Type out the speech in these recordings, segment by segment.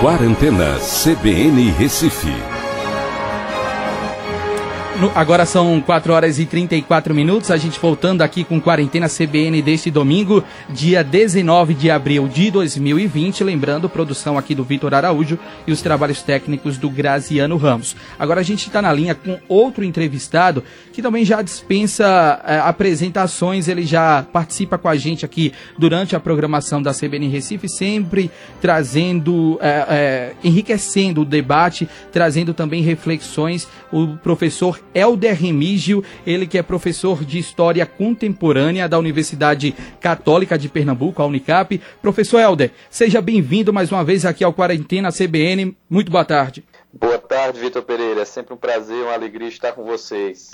Quarentena CBN Recife. Agora são 4 horas e 34 minutos. A gente voltando aqui com Quarentena CBN deste domingo, dia 19 de abril de 2020. Lembrando, produção aqui do Vitor Araújo e os trabalhos técnicos do Graziano Ramos. Agora a gente está na linha com outro entrevistado que também já dispensa é, apresentações. Ele já participa com a gente aqui durante a programação da CBN Recife, sempre trazendo, é, é, enriquecendo o debate, trazendo também reflexões. O professor Helder Remígio, ele que é professor de História Contemporânea da Universidade Católica de Pernambuco, a Unicap. Professor Helder, seja bem-vindo mais uma vez aqui ao Quarentena CBN. Muito boa tarde. Boa tarde, Vitor Pereira. É sempre um prazer, uma alegria estar com vocês.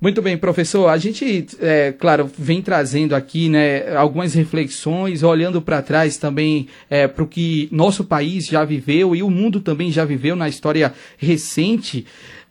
Muito bem, professor. A gente, é, claro, vem trazendo aqui né, algumas reflexões, olhando para trás também é, para o que nosso país já viveu e o mundo também já viveu na história recente.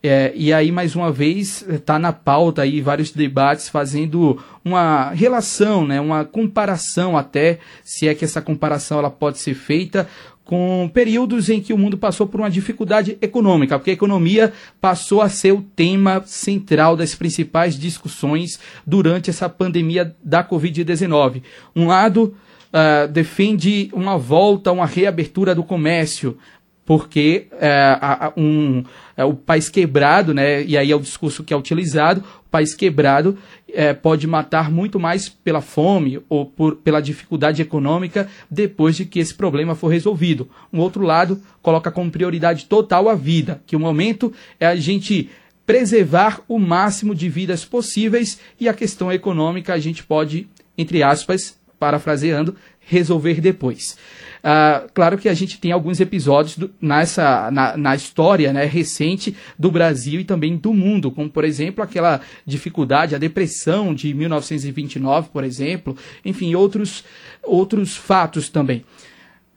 É, e aí, mais uma vez, está na pauta aí vários debates fazendo uma relação, né, uma comparação até, se é que essa comparação ela pode ser feita, com períodos em que o mundo passou por uma dificuldade econômica, porque a economia passou a ser o tema central das principais discussões durante essa pandemia da Covid-19. Um lado uh, defende uma volta, uma reabertura do comércio, porque uh, um, é, o país quebrado, né, e aí é o discurso que é utilizado, o país quebrado é, pode matar muito mais pela fome ou por, pela dificuldade econômica depois de que esse problema for resolvido. Um outro lado coloca como prioridade total a vida, que o momento é a gente preservar o máximo de vidas possíveis e a questão econômica a gente pode, entre aspas, parafraseando, resolver depois. Uh, claro que a gente tem alguns episódios do, nessa, na, na história né, recente do Brasil e também do mundo, como por exemplo aquela dificuldade, a depressão de 1929, por exemplo, enfim, outros, outros fatos também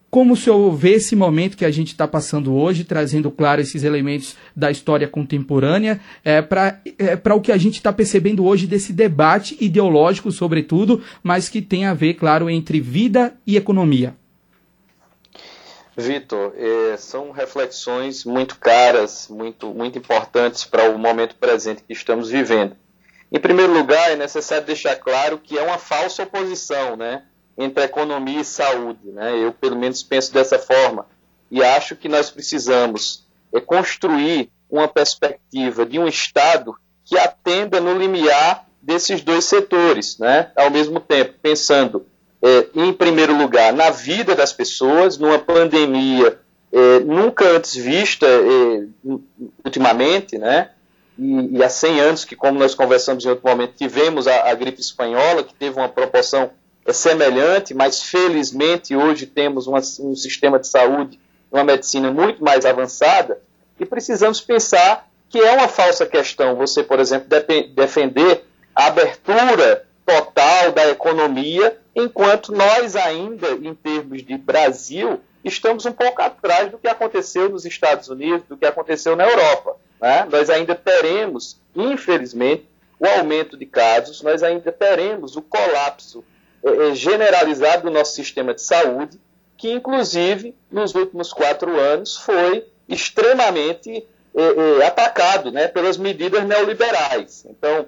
como o senhor vê esse momento que a gente está passando hoje, trazendo, claro, esses elementos da história contemporânea, é, para é, o que a gente está percebendo hoje desse debate ideológico, sobretudo, mas que tem a ver, claro, entre vida e economia? Vitor, é, são reflexões muito caras, muito, muito importantes para o momento presente que estamos vivendo. Em primeiro lugar, é necessário deixar claro que é uma falsa oposição né, entre economia e saúde. Né? Eu, pelo menos, penso dessa forma. E acho que nós precisamos é, construir uma perspectiva de um Estado que atenda no limiar desses dois setores, né? ao mesmo tempo, pensando é, em primeiro lugar, na vida das pessoas, numa pandemia é, nunca antes vista é, ultimamente, né? E, e, há 100 anos que, como nós conversamos em outro momento, tivemos a, a gripe espanhola, que teve uma proporção é, semelhante, mas felizmente hoje temos uma, um sistema de saúde, uma medicina muito mais avançada, e precisamos pensar que é uma falsa questão você, por exemplo, defender a abertura total da economia enquanto nós ainda, em termos de Brasil, estamos um pouco atrás do que aconteceu nos Estados Unidos, do que aconteceu na Europa. Né? Nós ainda teremos, infelizmente, o aumento de casos, nós ainda teremos o colapso eh, eh, generalizado do nosso sistema de saúde, que, inclusive, nos últimos quatro anos foi extremamente eh, atacado né, pelas medidas neoliberais. Então,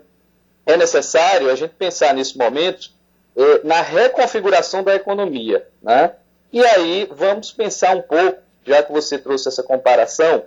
é necessário a gente pensar nesse momento é, na reconfiguração da economia. Né? E aí vamos pensar um pouco, já que você trouxe essa comparação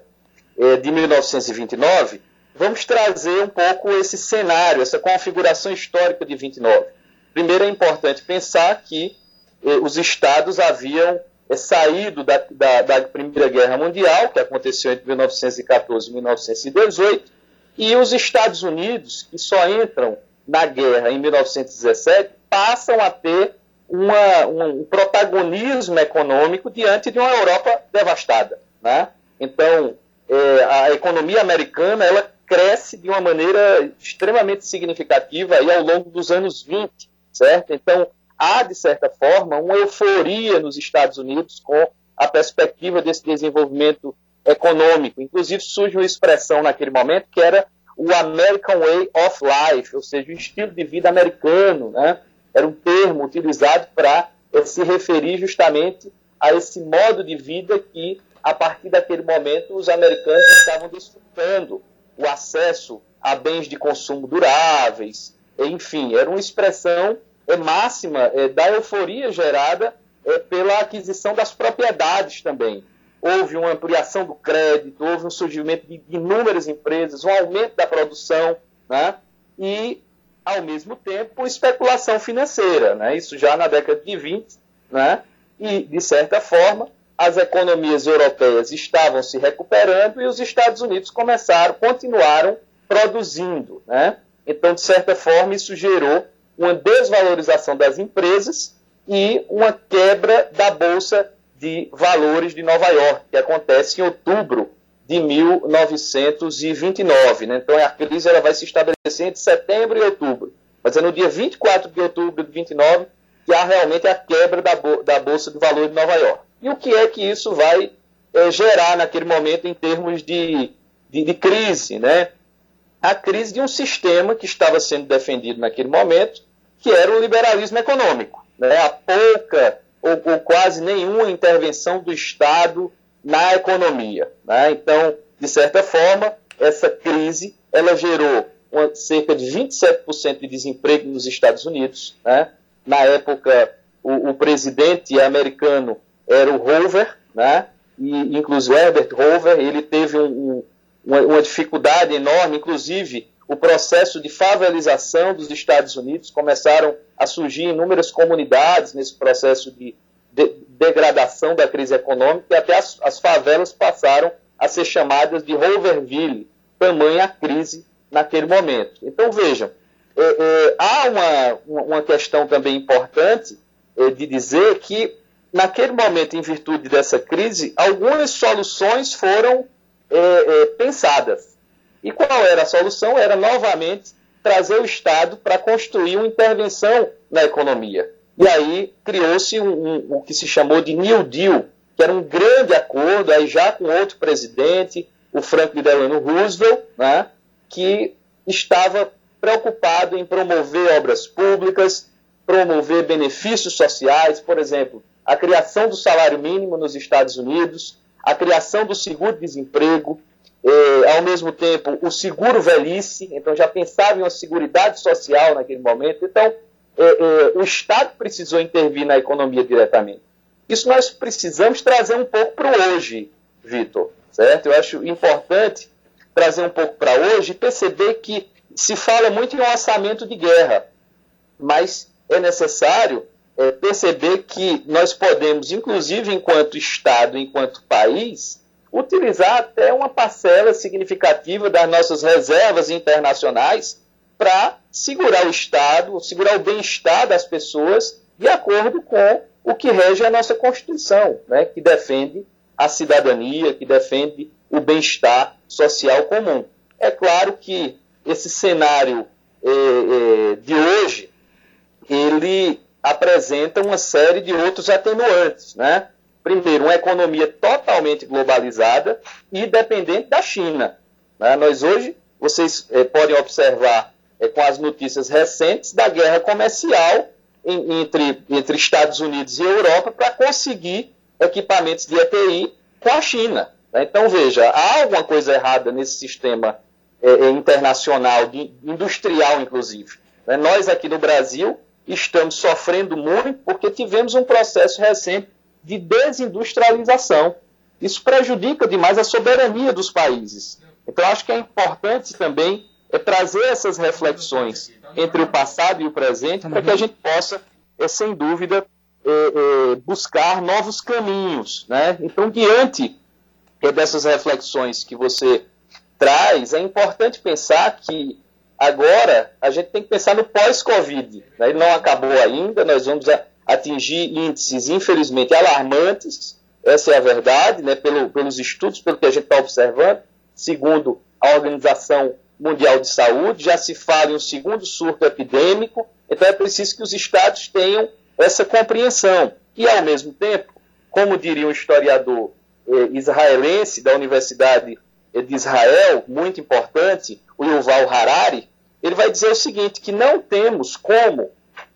é, de 1929, vamos trazer um pouco esse cenário, essa configuração histórica de 29. Primeiro é importante pensar que é, os estados haviam saído da, da, da, Primeira Guerra Mundial, que aconteceu entre 1914 e 1918, e os Estados Unidos, que só entram na guerra em 1917, passam a ter uma, um protagonismo econômico diante de uma Europa devastada. Né? Então, é, a economia americana ela cresce de uma maneira extremamente significativa aí ao longo dos anos 20, certo? Então, há, de certa forma, uma euforia nos Estados Unidos com a perspectiva desse desenvolvimento econômico. Inclusive, surge uma expressão naquele momento que era o American Way of Life, ou seja, o estilo de vida americano, né? era um termo utilizado para se referir justamente a esse modo de vida que, a partir daquele momento, os americanos estavam desfrutando o acesso a bens de consumo duráveis, enfim, era uma expressão é, máxima é, da euforia gerada é, pela aquisição das propriedades também. Houve uma ampliação do crédito, houve um surgimento de inúmeras empresas, um aumento da produção, né? e, ao mesmo tempo, especulação financeira. Né? Isso já na década de 20, né? e, de certa forma, as economias europeias estavam se recuperando e os Estados Unidos começaram, continuaram produzindo. Né? Então, de certa forma, isso gerou uma desvalorização das empresas e uma quebra da Bolsa de Valores de Nova York, que acontece em outubro de 1929. Né? Então, a crise ela vai se estabelecer entre setembro e outubro. Mas é no dia 24 de outubro de 29 que há realmente a quebra da, da Bolsa de Valores de Nova York. E o que é que isso vai é, gerar naquele momento em termos de, de, de crise? Né? A crise de um sistema que estava sendo defendido naquele momento, que era o liberalismo econômico. Né? A pouca ou, ou quase nenhuma intervenção do Estado na economia. Né? Então, de certa forma, essa crise ela gerou uma, cerca de 27% de desemprego nos Estados Unidos. Né? Na época, o, o, presidente americano era o Hoover, né? e inclusive Herbert Hoover, ele teve um, um, uma, uma dificuldade enorme, inclusive o processo de favelização dos Estados Unidos, começaram a surgir inúmeras comunidades nesse processo de, de degradação da crise econômica e até as, as, favelas passaram a ser chamadas de Hooverville, tamanha a crise naquele momento. Então vejam, é, é, há uma, uma questão também importante é, de dizer que naquele momento, em virtude dessa crise, algumas soluções foram é, é, pensadas. E qual era a solução? Era novamente trazer o Estado para construir uma intervenção na economia. E aí criou-se um, um, o que se chamou de New Deal, que era um grande acordo, aí já com outro presidente, o Franklin Delano Roosevelt, né, que estava preocupado em promover obras públicas, promover benefícios sociais, por exemplo, a criação do salário mínimo nos Estados Unidos, a criação do seguro-desemprego, é, ao mesmo tempo o seguro velhice, então já pensava em uma seguridade social naquele momento. Então, é, é, o Estado precisou intervir na economia diretamente. Isso nós precisamos trazer um pouco para hoje, Vitor, certo? Eu acho importante trazer um pouco para hoje e perceber que se fala muito em um orçamento de guerra, mas é necessário perceber que nós podemos, inclusive enquanto Estado, enquanto país, utilizar até uma parcela significativa das nossas reservas internacionais para segurar o Estado, segurar o bem-estar das pessoas de acordo com o que rege a nossa Constituição, né, que defende a cidadania, que defende o bem-estar social comum. É claro que esse cenário eh, eh, de hoje ele apresenta uma série de outros atenuantes, né? Primeiro, uma economia totalmente globalizada e dependente da China. Né? Nós hoje, vocês é, podem observar é, com as notícias recentes da guerra comercial em, entre, entre Estados Unidos e Europa para conseguir equipamentos de EPI com a China. Né? Então, veja, há alguma coisa errada nesse sistema é, internacional, de, industrial, inclusive. Né? Nós aqui no Brasil estamos sofrendo muito porque tivemos um processo recente de desindustrialização. Isso prejudica demais a soberania dos países. Então, acho que é importante também é trazer essas reflexões entre o passado e o presente para que a gente possa, é, sem dúvida, é, é, buscar novos caminhos. Né? Então, diante é, dessas reflexões que você traz, é importante pensar que agora a gente tem que pensar no pós-Covid. Né? Ele não acabou ainda, nós vamos atingir índices, infelizmente, alarmantes, essa é a verdade, né, pelo, pelos estudos, pelo que a gente está observando, segundo a Organização Mundial de Saúde, já se fala em um segundo surto epidêmico, então é preciso que os estados tenham essa compreensão. E, ao mesmo tempo, como diria um historiador eh, israelense da Universidade de Israel, muito importante, o Yuval Harari, ele vai dizer o seguinte, que não temos como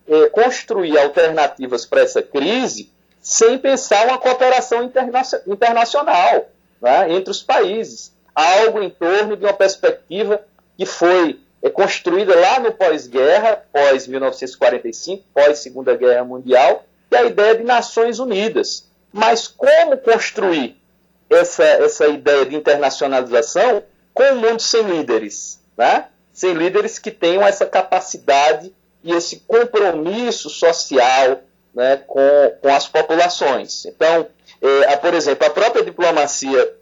é, construir alternativas para essa crise sem pensar uma cooperação interna internacional né, entre os países. Algo em torno de uma perspectiva que foi é, construída lá no pós-guerra, pós-1945, pós-Segunda Guerra Mundial, que é a ideia de Nações Unidas. Mas como construir essa, essa ideia de internacionalização com um mundo sem líderes? Né? Sem líderes que tenham essa capacidade e esse compromisso social, né, com, com as populações. Então, é, a, por exemplo, a própria diplomacia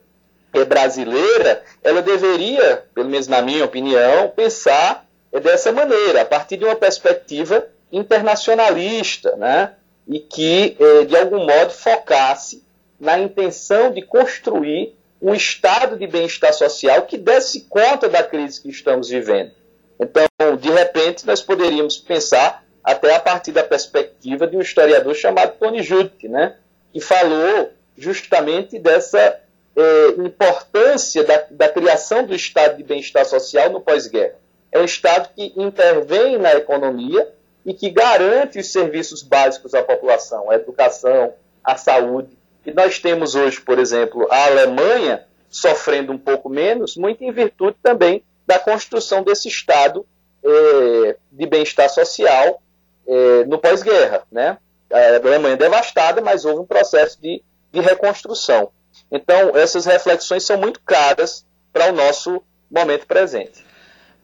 é, brasileira, ela deveria, pelo menos na minha opinião, pensar é, dessa maneira, a partir de uma perspectiva internacionalista, né, e que, é, de algum modo, focasse na intenção de construir um estado de bem-estar social que desse conta da crise que estamos vivendo. Então, de repente, nós poderíamos pensar até a partir da perspectiva de um historiador chamado Tony Judt, né, que falou justamente dessa é, importância da, da, criação do estado de bem-estar social no pós-guerra. É um estado que intervém na economia e que garante os serviços básicos à população, a educação, a saúde. E nós temos hoje, por exemplo, a Alemanha sofrendo um pouco menos, muito em virtude também da construção desse estado é, de bem-estar social é, no pós-guerra. Né? A Alemanha devastada, mas houve um processo de, de reconstrução. Então, essas reflexões são muito caras para o nosso momento presente.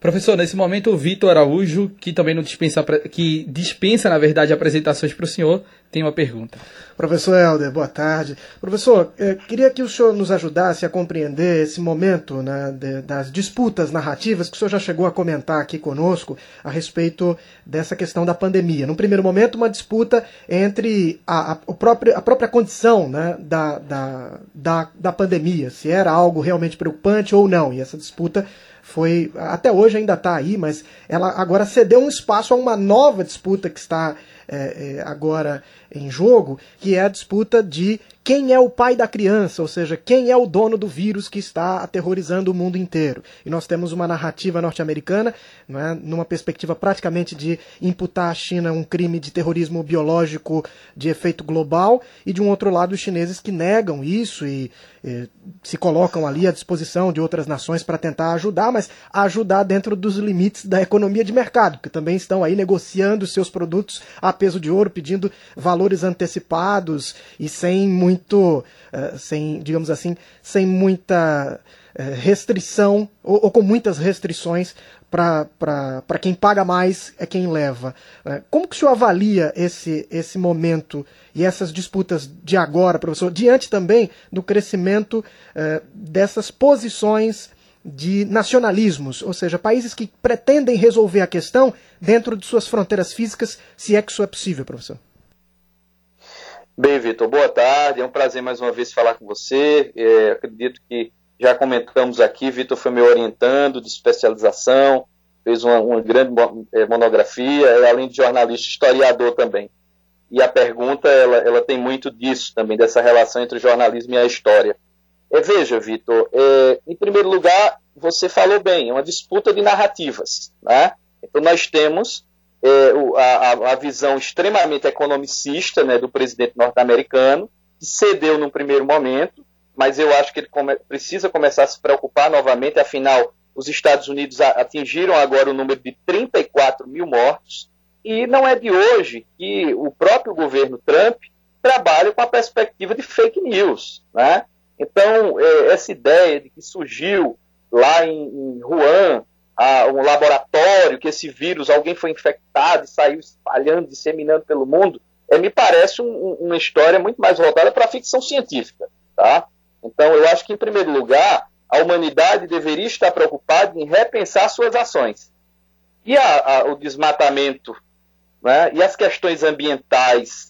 Professor, nesse momento o Vitor Araújo, que também não dispensa, que dispensa, na verdade, apresentações para o senhor, tem uma pergunta. Professor Helder, boa tarde. Professor, eh, queria que o senhor nos ajudasse a compreender esse momento né, de, das disputas narrativas que o senhor já chegou a comentar aqui conosco a respeito dessa questão da pandemia. No primeiro momento, uma disputa entre a, a, o próprio, a própria condição né, da, da, da, da pandemia, se era algo realmente preocupante ou não. E essa disputa foi até hoje ainda está aí, mas ela agora cedeu um espaço a uma nova disputa que está é, é, agora em jogo, que é a disputa de quem é o pai da criança, ou seja, quem é o dono do vírus que está aterrorizando o mundo inteiro. E nós temos uma narrativa norte-americana, é, numa perspectiva praticamente de imputar à China um crime de terrorismo biológico de efeito global, e de um outro lado os chineses que negam isso e, e se colocam ali à disposição de outras nações para tentar ajudar, mas ajudar dentro dos limites da economia de mercado, que também estão aí negociando seus produtos a peso de ouro, pedindo valores antecipados e sem muito, uh, sem, digamos assim, sem muita uh, restrição, ou, ou, com muitas restrições para quem paga mais é quem leva. Uh, como que o senhor avalia esse, esse momento e essas disputas de agora, professor, diante também do crescimento dessas posições de nacionalismos, ou seja, países que pretendem resolver a questão dentro de suas fronteiras físicas, se é que isso é possível, professor. Bem, Vitor, boa tarde. É um prazer mais uma vez falar com você. É, acredito que já comentamos aqui, Vitor foi me orientando de especialização, fez uma, uma grande é, monografia, é, além de jornalista, historiador também. E a pergunta, ela, ela tem muito disso também, dessa relação entre o jornalismo e a história. É, veja, Vitor, é, em primeiro lugar, você falou bem, é uma disputa de narrativas. Né? Então, nós temos é, a, a, visão extremamente economicista né, do presidente norte-americano, que cedeu num primeiro momento, mas eu acho que ele come, precisa começar a se preocupar novamente, afinal, os Estados Unidos atingiram agora o número de 34 mil mortos, e não é de hoje que o próprio governo Trump trabalha com a perspectiva de fake news. Né? Então, é, essa ideia de que surgiu lá em, em Wuhan um laboratório, que esse vírus, alguém foi infectado e saiu espalhando, disseminando pelo mundo, é, me parece um, uma história muito mais voltada para a ficção científica. Tá? Então, eu acho que, em primeiro lugar, a humanidade deveria estar preocupada em repensar suas ações. E a, a, o desmatamento né, e as questões ambientais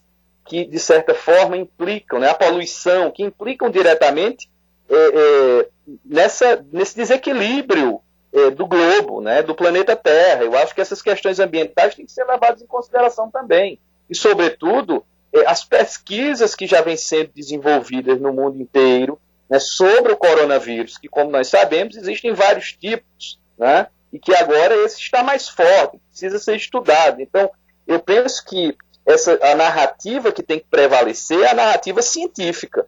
que, de certa forma, implicam, né, a poluição, que implicam diretamente é, é, nessa, nesse desequilíbrio eh, do globo, né, do planeta Terra. Eu acho que essas questões ambientais têm que ser levadas em consideração também. E, sobretudo, eh, as pesquisas que já vêm sendo desenvolvidas no mundo inteiro né, sobre o coronavírus, que, como nós sabemos, existem vários tipos, né, e que agora esse está mais forte, precisa ser estudado. Então, eu penso que essa, a narrativa que tem que prevalecer é a narrativa científica.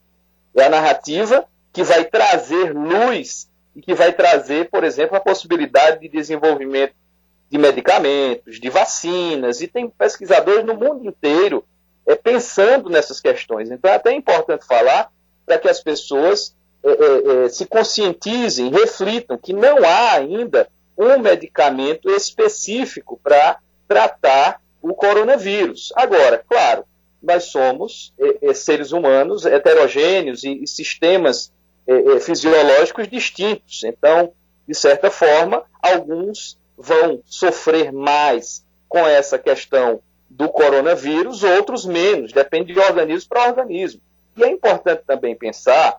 É a narrativa que vai trazer luz e que vai trazer, por exemplo, a possibilidade de desenvolvimento de medicamentos, de vacinas, e tem pesquisadores no mundo inteiro é, pensando nessas questões. Então é até importante falar para que as pessoas é, é, é, se conscientizem, reflitam que não há ainda um medicamento específico para tratar o coronavírus. Agora, claro, nós somos é, é, seres humanos heterogêneos e, e sistemas fisiológicos distintos. Então, de certa forma, alguns vão sofrer mais com essa questão do coronavírus, outros menos, depende de organismo para organismo. E é importante também pensar,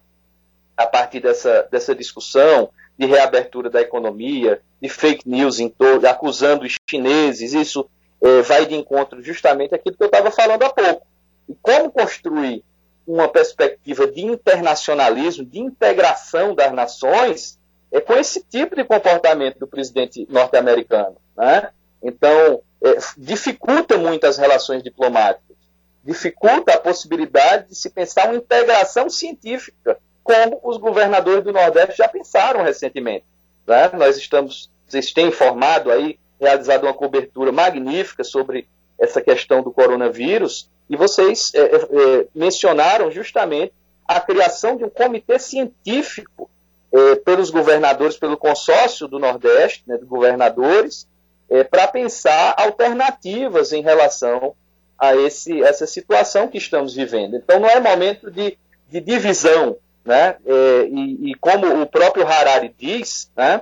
a partir dessa, dessa discussão de reabertura da economia, de fake news em todo, acusando os chineses, isso é, vai de encontro justamente aquilo que eu estava falando há pouco. E como construir uma perspectiva de internacionalismo, de integração das nações, é com esse tipo de comportamento do presidente norte-americano. Né? Então, é, dificulta muito as relações diplomáticas, dificulta a possibilidade de se pensar uma integração científica, como os governadores do Nordeste já pensaram recentemente. Né? Nós estamos, vocês têm informado aí, realizado uma cobertura magnífica sobre essa questão do coronavírus, e vocês é, é, é mencionaram justamente a criação de um comitê científico é, pelos governadores, pelo consórcio do Nordeste, né, de governadores, é, para pensar alternativas em relação a esse, essa situação que estamos vivendo. Então, não é momento de, de divisão, né? É, e, e, como o próprio Harari diz, né,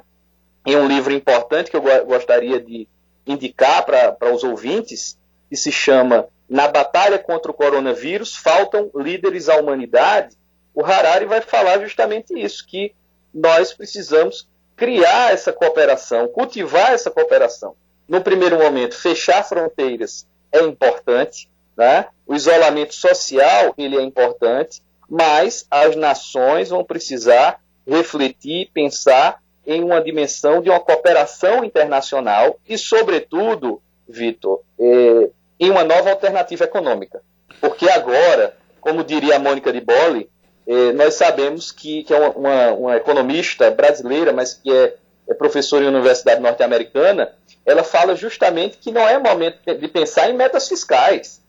em um livro importante que eu gostaria de indicar para os ouvintes, que se chama Na Batalha contra o Coronavírus, Faltam Líderes à Humanidade, o Harari vai falar justamente isso, que nós precisamos criar essa cooperação, cultivar essa cooperação. No primeiro momento, fechar fronteiras é importante, né? o isolamento social ele é importante, mas as nações vão precisar refletir, pensar em uma dimensão de uma cooperação internacional e, sobretudo, Vitor, é, em uma nova alternativa econômica. Porque agora, como diria a Mônica de Bolle, é, nós sabemos que, que é uma, uma, uma, economista brasileira, mas que é, é professora em universidade norte-americana, ela fala justamente que não é momento de pensar em metas fiscais.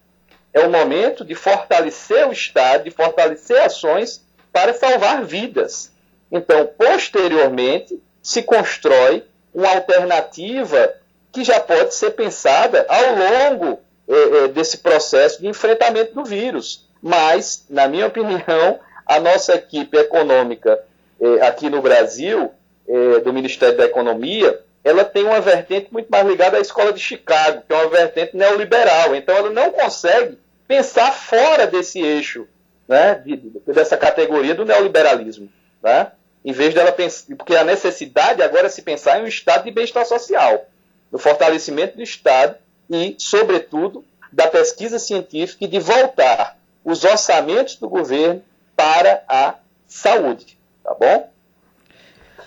É o momento de fortalecer o Estado, de fortalecer ações para salvar vidas. Então, posteriormente, se constrói uma alternativa que já pode ser pensada ao longo é, é, desse processo de enfrentamento do vírus. Mas, na minha opinião, a nossa equipe econômica é, aqui no Brasil, é, do Ministério da Economia, ela tem uma vertente muito mais ligada à escola de Chicago, que é uma vertente neoliberal. Então, ela não consegue pensar fora desse eixo, né, de, dessa categoria do neoliberalismo. Né? Em vez dela pensar. Porque a necessidade agora é se pensar em um estado de bem-estar social, no fortalecimento do Estado e, sobretudo, da pesquisa científica e de voltar os orçamentos do governo para a saúde. Tá bom?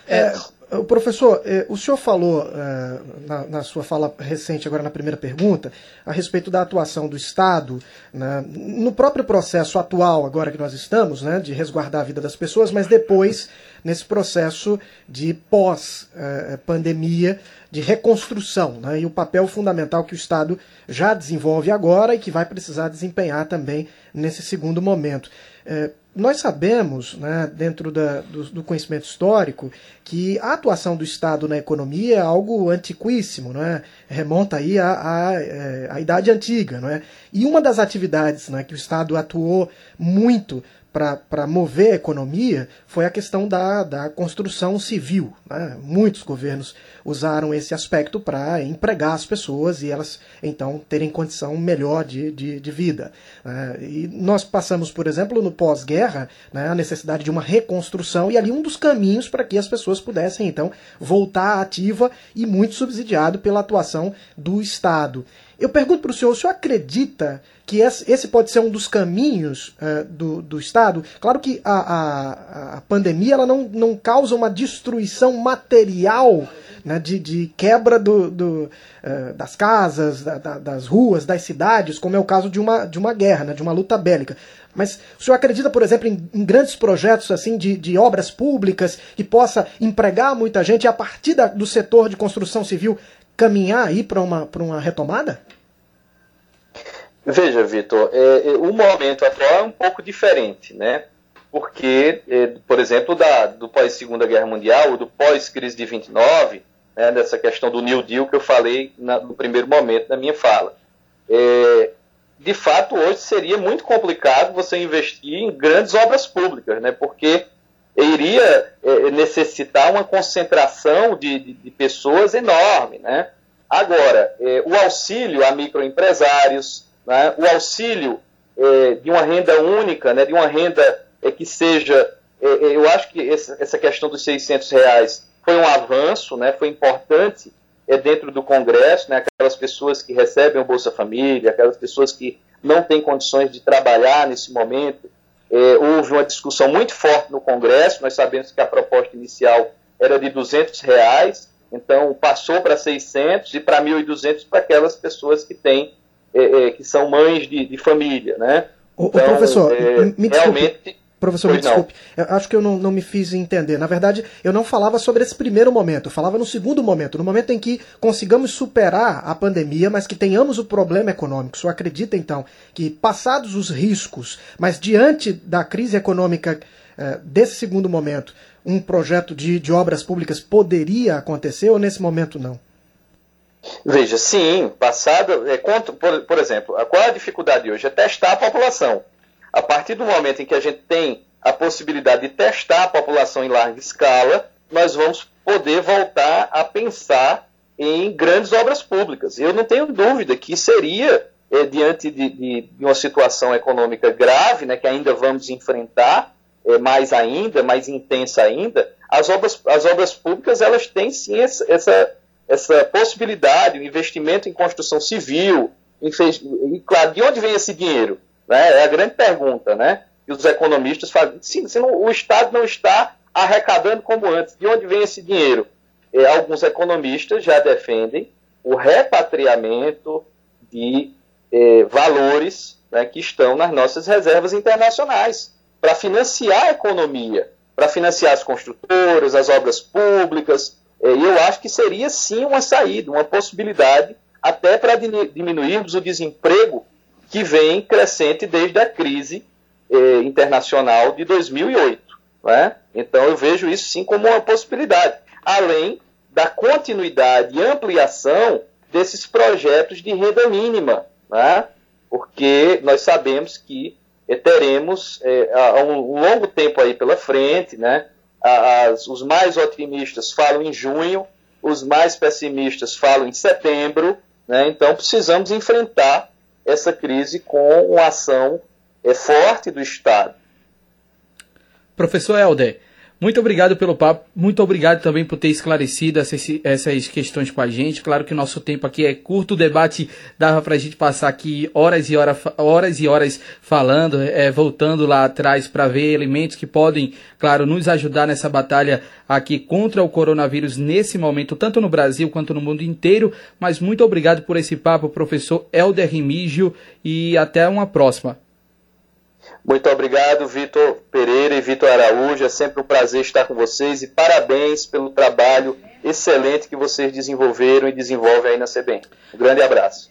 É, professor, eh, o senhor falou eh, na, sua fala recente, agora na primeira pergunta, a respeito da atuação do Estado né, no próprio processo atual, agora que nós estamos, né, de resguardar a vida das pessoas, mas depois nesse processo de pós-pandemia, de reconstrução, né, e o papel fundamental que o Estado já desenvolve agora e que vai precisar desempenhar também nesse segundo momento. Eh, nós sabemos, né, dentro da, do, do, conhecimento histórico, que a atuação do Estado na economia é algo antiquíssimo, né, remonta aí à, à, é, à Idade Antiga. Né, e uma das atividades né, que o Estado atuou muito para mover a economia foi a questão da, da construção civil. Né? Muitos governos usaram esse aspecto para empregar as pessoas e elas então terem condição melhor de, de, de vida. Né? E nós passamos, por exemplo, no pós-guerra, né, a necessidade de uma reconstrução e ali um dos caminhos para que as pessoas pudessem então voltar ativa e muito subsidiado pela atuação do Estado. Eu pergunto para o senhor, o senhor acredita que esse pode ser um dos caminhos uh, do, do Estado? Claro que a, a, a pandemia ela não, não causa uma destruição material né, de, de quebra do, do uh, das casas, da, da, das ruas, das cidades, como é o caso de uma, de uma guerra, né, de uma luta bélica. Mas o senhor acredita, por exemplo, em, em grandes projetos assim de, de, obras públicas que possa empregar muita gente e a partir da, do setor de construção civil caminhar aí para uma, uma retomada? Veja, Vitor, é, é, o momento atual é um pouco diferente, né? Porque, é, por exemplo, da, do pós-Segunda Guerra Mundial, ou do pós-crise de 29, né, dessa questão do New Deal que eu falei na, no primeiro momento da minha fala. É, de fato, hoje seria muito complicado você investir em grandes obras públicas, né? Porque iria é, necessitar uma concentração de, de, de, pessoas enorme, né? Agora, é, o auxílio a microempresários, né, o auxílio é, de uma renda única, né, de uma renda é, que seja. É, é eu acho que essa questão dos 600 reais foi um avanço, né, foi importante é, dentro do Congresso, né, aquelas pessoas que recebem o Bolsa Família, aquelas pessoas que não têm condições de trabalhar nesse momento. É, houve uma discussão muito forte no Congresso, nós sabemos que a proposta inicial era de 200 reais, então passou para 600 e para 1.200 para aquelas pessoas que têm é, é, que são mães de, de família, né? O, então, professor, é, Professor, me desculpe. Eu acho que eu não, não me fiz entender. Na verdade, eu não falava sobre esse primeiro momento. Eu falava no segundo momento. No momento em que consigamos superar a pandemia, mas que tenhamos o problema econômico. O senhor acredita, então, que passados os riscos, mas diante da crise econômica eh, desse segundo momento, um projeto de, de obras públicas poderia acontecer ou nesse momento não? Veja, sim, passada. É, por, por exemplo, qual é a dificuldade hoje? É testar a população. A partir do momento em que a gente tem a possibilidade de testar a população em larga escala, nós vamos poder voltar a pensar em grandes obras públicas. Eu não tenho dúvida que seria, é, diante de, de, de, uma situação econômica grave, né, que ainda vamos enfrentar, é, mais ainda, mais intensa ainda, as obras, as obras públicas elas têm sim essa, essa possibilidade, o investimento em construção civil, em, e claro, de onde vem esse dinheiro? Né? É a grande pergunta, né? E os economistas se não, o Estado não está arrecadando como antes, de onde vem esse dinheiro? E alguns economistas já defendem o repatriamento de eh, valores né, que estão nas nossas reservas internacionais para financiar a economia, para financiar as construtoras, as obras públicas, é, e eu acho que seria sim uma saída, uma possibilidade, até para diminuirmos o desemprego que vem crescente desde a crise eh, internacional de 2008. Né? Então eu vejo isso sim como uma possibilidade, além da continuidade e ampliação desses projetos de renda mínima, né? porque nós sabemos que eh, teremos eh, um, longo tempo aí pela frente, né? as, os mais otimistas falam em junho, os mais pessimistas falam em setembro, né? então precisamos enfrentar essa crise com uma ação é, forte do Estado. Professor Helder, muito obrigado pelo papo, muito obrigado também por ter esclarecido essas, essas questões com a gente. Claro que o nosso tempo aqui é curto, o debate dava para a gente passar aqui horas e horas, horas e horas falando, é, voltando lá atrás para ver elementos que podem, claro, nos ajudar nessa batalha aqui contra o coronavírus nesse momento, tanto no Brasil quanto no mundo inteiro. Mas muito obrigado por esse papo, professor Helder Remígio, e até uma próxima. Muito obrigado, Vitor Pereira e Vitor Araújo. É sempre um prazer estar com vocês e parabéns pelo trabalho excelente que vocês desenvolveram e desenvolvem aí na CBN. Um grande abraço.